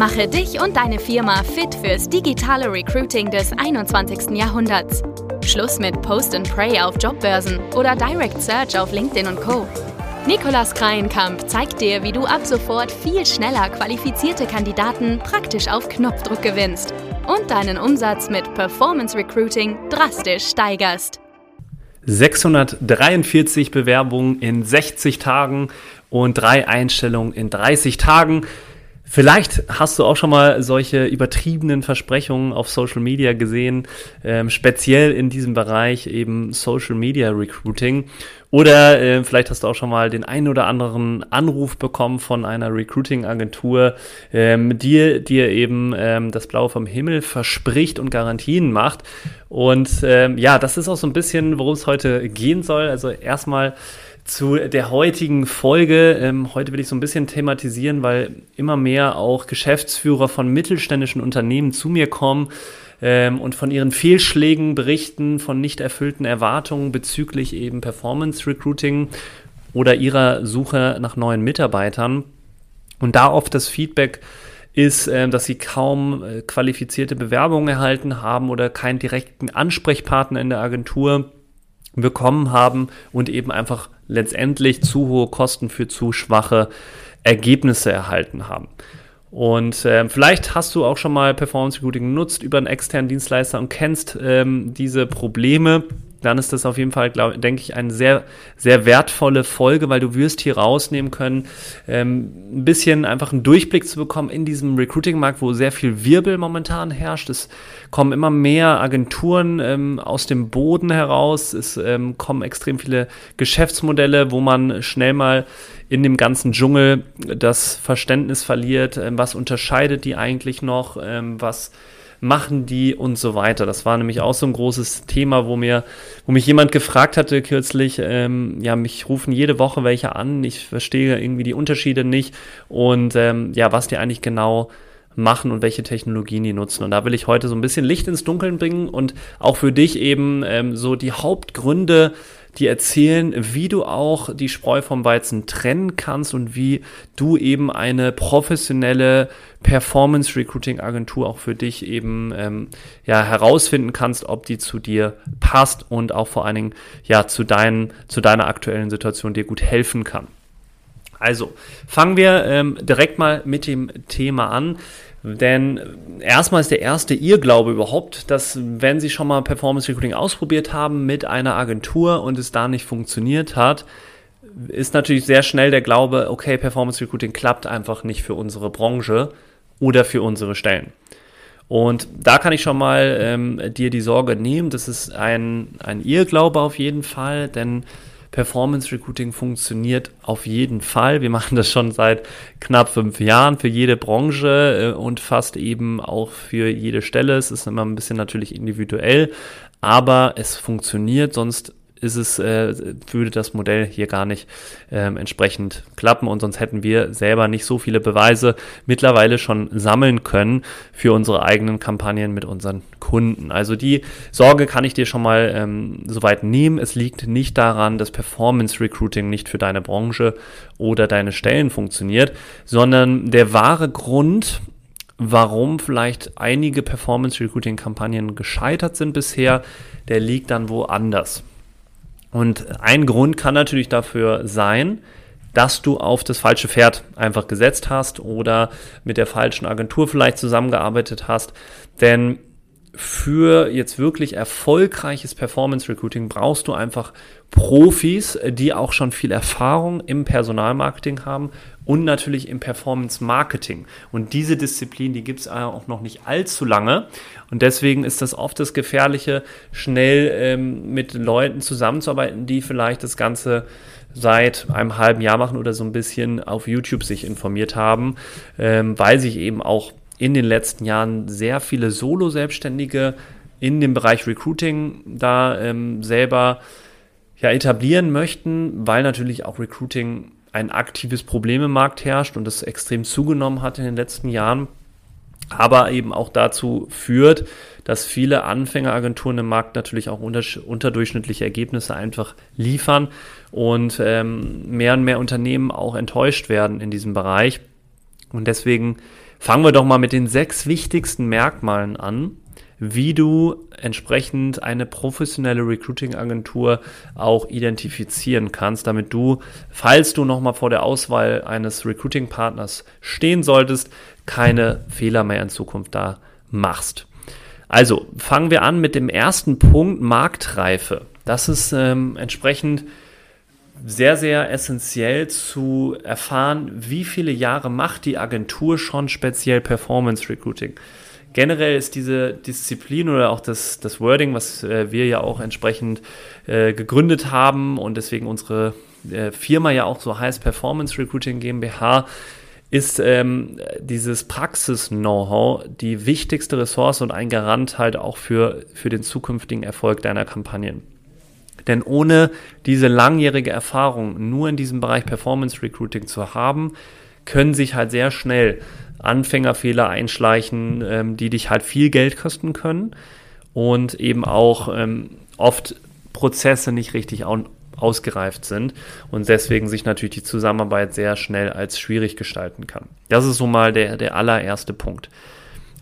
Mache dich und deine Firma fit fürs digitale Recruiting des 21. Jahrhunderts. Schluss mit Post and Pray auf Jobbörsen oder Direct Search auf LinkedIn und Co. Nikolas Kreienkamp zeigt dir, wie du ab sofort viel schneller qualifizierte Kandidaten praktisch auf Knopfdruck gewinnst und deinen Umsatz mit Performance Recruiting drastisch steigerst. 643 Bewerbungen in 60 Tagen und drei Einstellungen in 30 Tagen. Vielleicht hast du auch schon mal solche übertriebenen Versprechungen auf Social Media gesehen, ähm, speziell in diesem Bereich eben Social Media Recruiting. Oder äh, vielleicht hast du auch schon mal den einen oder anderen Anruf bekommen von einer Recruiting-Agentur, ähm, die dir eben ähm, das Blaue vom Himmel verspricht und Garantien macht. Und ähm, ja, das ist auch so ein bisschen, worum es heute gehen soll. Also erstmal zu der heutigen Folge. Ähm, heute will ich so ein bisschen thematisieren, weil immer mehr auch Geschäftsführer von mittelständischen Unternehmen zu mir kommen ähm, und von ihren Fehlschlägen berichten, von nicht erfüllten Erwartungen bezüglich eben Performance Recruiting oder ihrer Suche nach neuen Mitarbeitern. Und da oft das Feedback ist, äh, dass sie kaum äh, qualifizierte Bewerbungen erhalten haben oder keinen direkten Ansprechpartner in der Agentur bekommen haben und eben einfach letztendlich zu hohe Kosten für zu schwache Ergebnisse erhalten haben. Und äh, vielleicht hast du auch schon mal Performance Recruiting genutzt über einen externen Dienstleister und kennst ähm, diese Probleme dann ist das auf jeden Fall, glaub, denke ich, eine sehr, sehr wertvolle Folge, weil du wirst hier rausnehmen können, ähm, ein bisschen einfach einen Durchblick zu bekommen in diesem Recruiting-Markt, wo sehr viel Wirbel momentan herrscht. Es kommen immer mehr Agenturen ähm, aus dem Boden heraus. Es ähm, kommen extrem viele Geschäftsmodelle, wo man schnell mal in dem ganzen Dschungel das Verständnis verliert. Ähm, was unterscheidet die eigentlich noch? Ähm, was machen die und so weiter. Das war nämlich auch so ein großes Thema, wo mir, wo mich jemand gefragt hatte kürzlich, ähm, ja, mich rufen jede Woche welche an, ich verstehe irgendwie die Unterschiede nicht und ähm, ja, was die eigentlich genau machen und welche Technologien die nutzen. Und da will ich heute so ein bisschen Licht ins Dunkeln bringen und auch für dich eben ähm, so die Hauptgründe die erzählen, wie du auch die Spreu vom Weizen trennen kannst und wie du eben eine professionelle Performance Recruiting Agentur auch für dich eben ähm, ja herausfinden kannst, ob die zu dir passt und auch vor allen Dingen ja zu deinen zu deiner aktuellen Situation dir gut helfen kann. Also fangen wir ähm, direkt mal mit dem Thema an. Denn erstmal ist der erste Irrglaube überhaupt, dass wenn Sie schon mal Performance Recruiting ausprobiert haben mit einer Agentur und es da nicht funktioniert hat, ist natürlich sehr schnell der Glaube, okay, Performance Recruiting klappt einfach nicht für unsere Branche oder für unsere Stellen. Und da kann ich schon mal ähm, dir die Sorge nehmen, das ist ein, ein Irrglaube auf jeden Fall, denn Performance Recruiting funktioniert auf jeden Fall. Wir machen das schon seit knapp fünf Jahren für jede Branche äh, und fast eben auch für jede Stelle. Es ist immer ein bisschen natürlich individuell, aber es funktioniert, sonst ist es, äh, würde das Modell hier gar nicht ähm, entsprechend klappen und sonst hätten wir selber nicht so viele Beweise mittlerweile schon sammeln können für unsere eigenen Kampagnen mit unseren Kunden. Also die Sorge kann ich dir schon mal ähm, soweit nehmen. Es liegt nicht daran, dass Performance Recruiting nicht für deine Branche oder deine Stellen funktioniert, sondern der wahre Grund, warum vielleicht einige Performance Recruiting Kampagnen gescheitert sind bisher, der liegt dann woanders. Und ein Grund kann natürlich dafür sein, dass du auf das falsche Pferd einfach gesetzt hast oder mit der falschen Agentur vielleicht zusammengearbeitet hast. Denn für jetzt wirklich erfolgreiches Performance Recruiting brauchst du einfach Profis, die auch schon viel Erfahrung im Personalmarketing haben und natürlich im Performance Marketing. Und diese Disziplin, die gibt es auch noch nicht allzu lange. Und deswegen ist das oft das Gefährliche, schnell ähm, mit Leuten zusammenzuarbeiten, die vielleicht das Ganze seit einem halben Jahr machen oder so ein bisschen auf YouTube sich informiert haben, ähm, weil sich eben auch in den letzten Jahren sehr viele Solo-Selbstständige in dem Bereich Recruiting da ähm, selber ja, etablieren möchten, weil natürlich auch Recruiting ein aktives Problem im Markt herrscht und das extrem zugenommen hat in den letzten Jahren, aber eben auch dazu führt, dass viele Anfängeragenturen im Markt natürlich auch unter, unterdurchschnittliche Ergebnisse einfach liefern und ähm, mehr und mehr Unternehmen auch enttäuscht werden in diesem Bereich. Und deswegen Fangen wir doch mal mit den sechs wichtigsten Merkmalen an, wie du entsprechend eine professionelle Recruiting-Agentur auch identifizieren kannst, damit du, falls du nochmal vor der Auswahl eines Recruiting-Partners stehen solltest, keine Fehler mehr in Zukunft da machst. Also fangen wir an mit dem ersten Punkt, Marktreife. Das ist ähm, entsprechend sehr, sehr essentiell zu erfahren, wie viele Jahre macht die Agentur schon speziell Performance Recruiting generell ist diese Disziplin oder auch das, das Wording, was äh, wir ja auch entsprechend äh, gegründet haben und deswegen unsere äh, Firma ja auch so heißt Performance Recruiting GmbH, ist ähm, dieses Praxis-Know-how die wichtigste Ressource und ein Garant halt auch für, für den zukünftigen Erfolg deiner Kampagnen. Denn ohne diese langjährige Erfahrung nur in diesem Bereich Performance Recruiting zu haben, können sich halt sehr schnell Anfängerfehler einschleichen, ähm, die dich halt viel Geld kosten können und eben auch ähm, oft Prozesse nicht richtig ausgereift sind und deswegen sich natürlich die Zusammenarbeit sehr schnell als schwierig gestalten kann. Das ist so mal der, der allererste Punkt.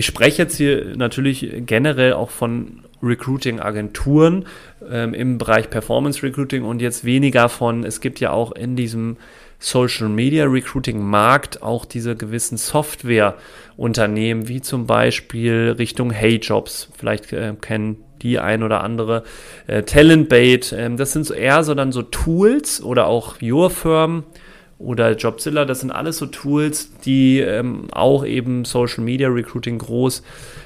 Ich spreche jetzt hier natürlich generell auch von Recruiting-Agenturen ähm, im Bereich Performance Recruiting und jetzt weniger von, es gibt ja auch in diesem Social Media Recruiting Markt auch diese gewissen Software-Unternehmen, wie zum Beispiel Richtung Hey Jobs, vielleicht äh, kennen die ein oder andere, äh, Talentbait, äh, das sind so eher so dann so Tools oder auch Your Firm oder Jobzilla, das sind alles so Tools, die ähm, auch eben Social Media Recruiting groß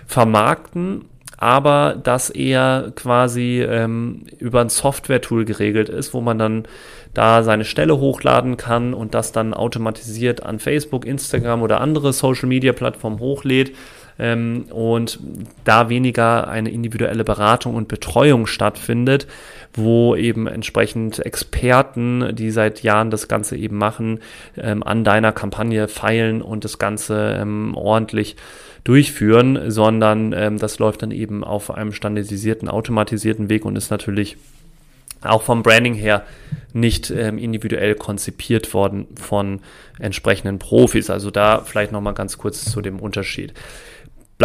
vermarkten aber das eher quasi ähm, über ein Software-Tool geregelt ist, wo man dann da seine Stelle hochladen kann und das dann automatisiert an Facebook, Instagram oder andere Social-Media-Plattformen hochlädt ähm, und da weniger eine individuelle Beratung und Betreuung stattfindet, wo eben entsprechend Experten, die seit Jahren das Ganze eben machen, ähm, an deiner Kampagne feilen und das Ganze ähm, ordentlich durchführen, sondern ähm, das läuft dann eben auf einem standardisierten, automatisierten Weg und ist natürlich auch vom Branding her nicht ähm, individuell konzipiert worden von entsprechenden Profis. Also da vielleicht nochmal ganz kurz zu dem Unterschied.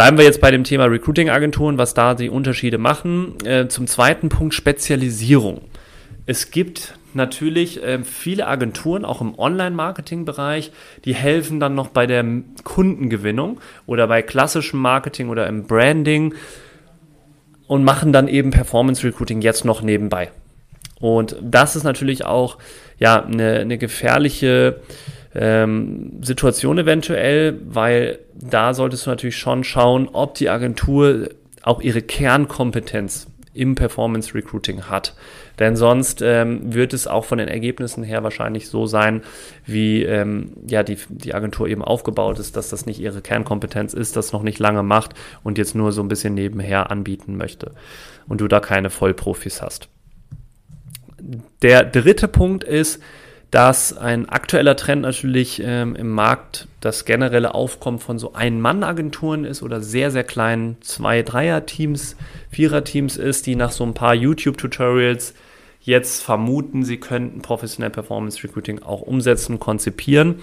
Bleiben wir jetzt bei dem Thema Recruiting-Agenturen, was da die Unterschiede machen. Äh, zum zweiten Punkt Spezialisierung. Es gibt natürlich äh, viele Agenturen, auch im Online-Marketing-Bereich, die helfen dann noch bei der Kundengewinnung oder bei klassischem Marketing oder im Branding und machen dann eben Performance Recruiting jetzt noch nebenbei. Und das ist natürlich auch ja eine, eine gefährliche ähm, Situation eventuell, weil da solltest du natürlich schon schauen, ob die Agentur auch ihre Kernkompetenz im Performance Recruiting hat. Denn sonst ähm, wird es auch von den Ergebnissen her wahrscheinlich so sein, wie ähm, ja, die, die Agentur eben aufgebaut ist, dass das nicht ihre Kernkompetenz ist, das noch nicht lange macht und jetzt nur so ein bisschen nebenher anbieten möchte und du da keine Vollprofis hast. Der dritte Punkt ist, dass ein aktueller Trend natürlich ähm, im Markt das generelle Aufkommen von so Ein-Mann-Agenturen ist oder sehr, sehr kleinen Zwei-, Dreier-Teams, Vierer-Teams ist, die nach so ein paar YouTube-Tutorials jetzt vermuten, sie könnten professionell Performance Recruiting auch umsetzen, konzipieren.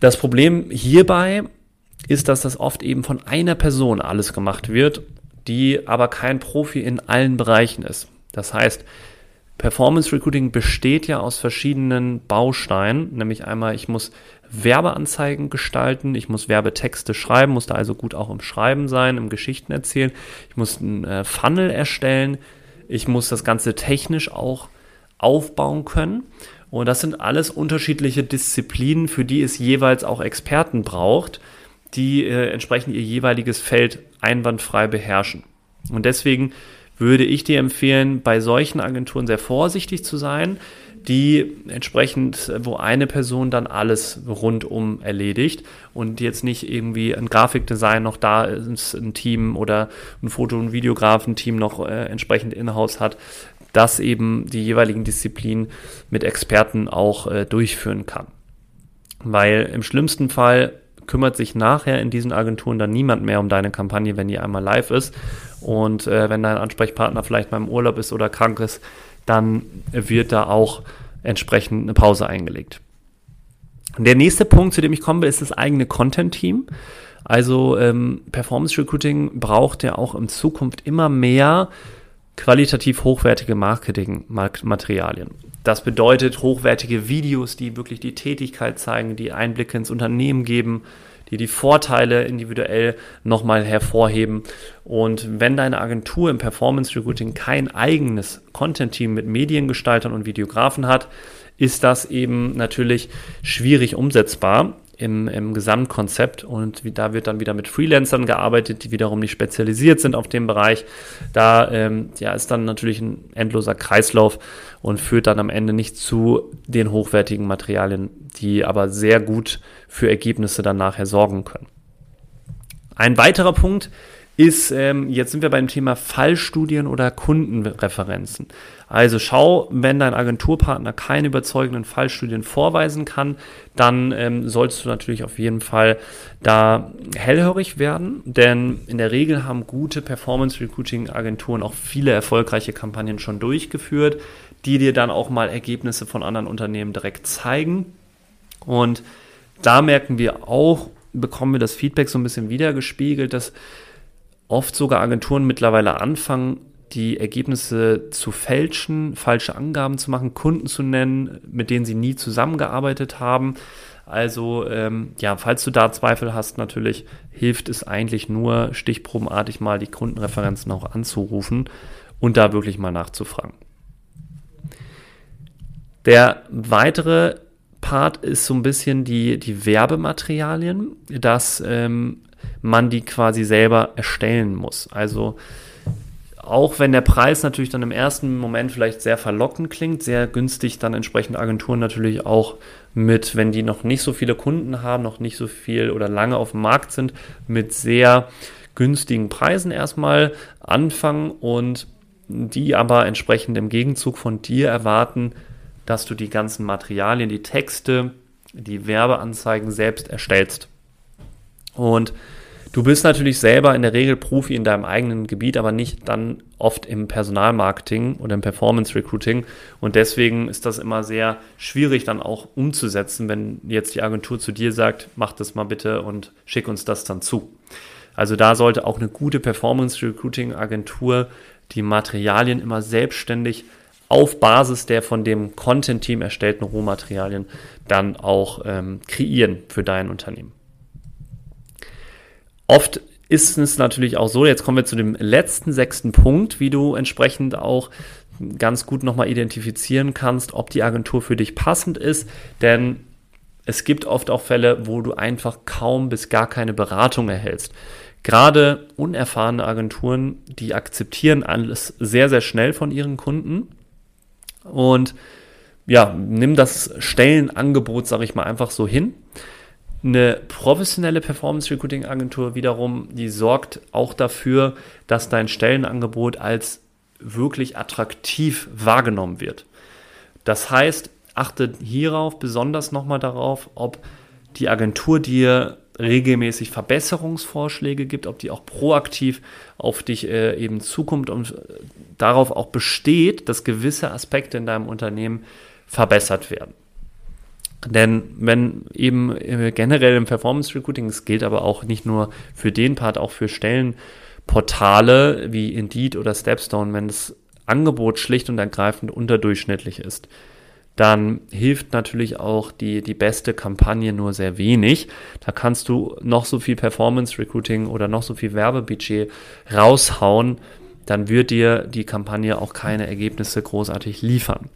Das Problem hierbei ist, dass das oft eben von einer Person alles gemacht wird, die aber kein Profi in allen Bereichen ist. Das heißt, Performance Recruiting besteht ja aus verschiedenen Bausteinen, nämlich einmal, ich muss Werbeanzeigen gestalten, ich muss Werbetexte schreiben, muss da also gut auch im Schreiben sein, im Geschichten erzählen, ich muss einen äh, Funnel erstellen, ich muss das Ganze technisch auch aufbauen können. Und das sind alles unterschiedliche Disziplinen, für die es jeweils auch Experten braucht, die äh, entsprechend ihr jeweiliges Feld einwandfrei beherrschen. Und deswegen würde ich dir empfehlen, bei solchen Agenturen sehr vorsichtig zu sein, die entsprechend, wo eine Person dann alles rundum erledigt und jetzt nicht irgendwie ein Grafikdesign noch da ist, ein Team oder ein Foto- und Videografenteam noch äh, entsprechend in-house hat, das eben die jeweiligen Disziplinen mit Experten auch äh, durchführen kann. Weil im schlimmsten Fall kümmert sich nachher in diesen Agenturen dann niemand mehr um deine Kampagne, wenn die einmal live ist. Und äh, wenn dein Ansprechpartner vielleicht mal im Urlaub ist oder krank ist, dann wird da auch entsprechend eine Pause eingelegt. Der nächste Punkt, zu dem ich kommen will, ist das eigene Content-Team. Also ähm, Performance Recruiting braucht ja auch in Zukunft immer mehr qualitativ hochwertige Marketingmaterialien. Das bedeutet hochwertige Videos, die wirklich die Tätigkeit zeigen, die Einblicke ins Unternehmen geben, die die Vorteile individuell nochmal hervorheben. Und wenn deine Agentur im Performance Recruiting kein eigenes Content-Team mit Mediengestaltern und Videografen hat, ist das eben natürlich schwierig umsetzbar im, im Gesamtkonzept und wie, da wird dann wieder mit Freelancern gearbeitet, die wiederum nicht spezialisiert sind auf dem Bereich. Da ähm, ja, ist dann natürlich ein endloser Kreislauf und führt dann am Ende nicht zu den hochwertigen Materialien, die aber sehr gut für Ergebnisse dann nachher sorgen können. Ein weiterer Punkt ist, ähm, jetzt sind wir beim Thema Fallstudien oder Kundenreferenzen. Also schau, wenn dein Agenturpartner keine überzeugenden Fallstudien vorweisen kann, dann ähm, solltest du natürlich auf jeden Fall da hellhörig werden, denn in der Regel haben gute Performance Recruiting Agenturen auch viele erfolgreiche Kampagnen schon durchgeführt, die dir dann auch mal Ergebnisse von anderen Unternehmen direkt zeigen. Und da merken wir auch, bekommen wir das Feedback so ein bisschen wiedergespiegelt, dass oft sogar Agenturen mittlerweile anfangen, die Ergebnisse zu fälschen, falsche Angaben zu machen, Kunden zu nennen, mit denen sie nie zusammengearbeitet haben. Also ähm, ja, falls du da Zweifel hast, natürlich hilft es eigentlich nur, stichprobenartig mal die Kundenreferenzen auch anzurufen und da wirklich mal nachzufragen. Der weitere Part ist so ein bisschen die, die Werbematerialien. Das ähm, man die quasi selber erstellen muss. Also auch wenn der Preis natürlich dann im ersten Moment vielleicht sehr verlockend klingt, sehr günstig dann entsprechend Agenturen natürlich auch mit, wenn die noch nicht so viele Kunden haben, noch nicht so viel oder lange auf dem Markt sind, mit sehr günstigen Preisen erstmal anfangen und die aber entsprechend im Gegenzug von dir erwarten, dass du die ganzen Materialien, die Texte, die Werbeanzeigen selbst erstellst. Und Du bist natürlich selber in der Regel Profi in deinem eigenen Gebiet, aber nicht dann oft im Personalmarketing oder im Performance Recruiting. Und deswegen ist das immer sehr schwierig dann auch umzusetzen, wenn jetzt die Agentur zu dir sagt, mach das mal bitte und schick uns das dann zu. Also da sollte auch eine gute Performance Recruiting Agentur die Materialien immer selbstständig auf Basis der von dem Content-Team erstellten Rohmaterialien dann auch ähm, kreieren für dein Unternehmen. Oft ist es natürlich auch so, jetzt kommen wir zu dem letzten sechsten Punkt, wie du entsprechend auch ganz gut nochmal identifizieren kannst, ob die Agentur für dich passend ist, denn es gibt oft auch Fälle, wo du einfach kaum bis gar keine Beratung erhältst. Gerade unerfahrene Agenturen, die akzeptieren alles sehr, sehr schnell von ihren Kunden und ja, nimm das Stellenangebot, sage ich mal, einfach so hin eine professionelle Performance Recruiting Agentur wiederum, die sorgt auch dafür, dass dein Stellenangebot als wirklich attraktiv wahrgenommen wird. Das heißt, achte hierauf besonders nochmal darauf, ob die Agentur dir regelmäßig Verbesserungsvorschläge gibt, ob die auch proaktiv auf dich äh, eben zukommt und äh, darauf auch besteht, dass gewisse Aspekte in deinem Unternehmen verbessert werden. Denn wenn eben äh, generell im Performance Recruiting, es gilt aber auch nicht nur für den Part, auch für Stellenportale wie Indeed oder Stepstone, wenn das Angebot schlicht und ergreifend unterdurchschnittlich ist, dann hilft natürlich auch die, die beste Kampagne nur sehr wenig. Da kannst du noch so viel Performance Recruiting oder noch so viel Werbebudget raushauen, dann wird dir die Kampagne auch keine Ergebnisse großartig liefern.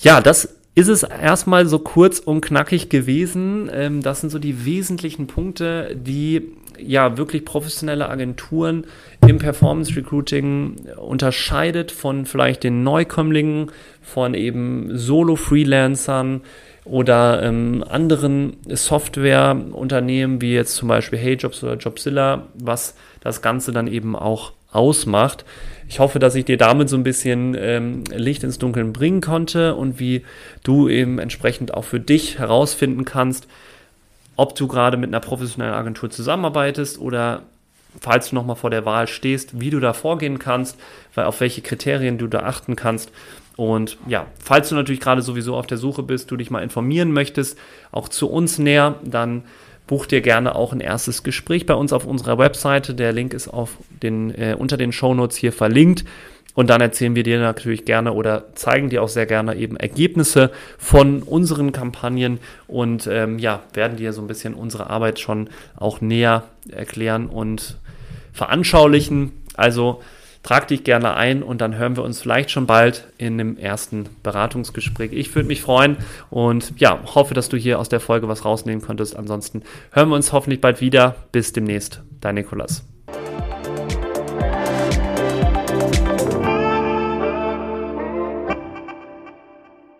Ja, das ist es erstmal so kurz und knackig gewesen. Ähm, das sind so die wesentlichen Punkte, die ja wirklich professionelle Agenturen im Performance Recruiting unterscheidet von vielleicht den Neukömmlingen, von eben Solo-Freelancern oder ähm, anderen Softwareunternehmen wie jetzt zum Beispiel HeyJobs oder Jobzilla, was das Ganze dann eben auch ausmacht. Ich hoffe, dass ich dir damit so ein bisschen ähm, Licht ins Dunkeln bringen konnte und wie du eben entsprechend auch für dich herausfinden kannst, ob du gerade mit einer professionellen Agentur zusammenarbeitest oder falls du nochmal vor der Wahl stehst, wie du da vorgehen kannst, weil auf welche Kriterien du da achten kannst. Und ja, falls du natürlich gerade sowieso auf der Suche bist, du dich mal informieren möchtest, auch zu uns näher, dann buch dir gerne auch ein erstes Gespräch bei uns auf unserer Webseite. Der Link ist auf den, äh, unter den Shownotes hier verlinkt. Und dann erzählen wir dir natürlich gerne oder zeigen dir auch sehr gerne eben Ergebnisse von unseren Kampagnen und ähm, ja, werden dir so ein bisschen unsere Arbeit schon auch näher erklären und veranschaulichen. Also trag dich gerne ein und dann hören wir uns vielleicht schon bald in dem ersten Beratungsgespräch. Ich würde mich freuen und ja, hoffe, dass du hier aus der Folge was rausnehmen konntest. Ansonsten hören wir uns hoffentlich bald wieder. Bis demnächst. Dein Nikolas.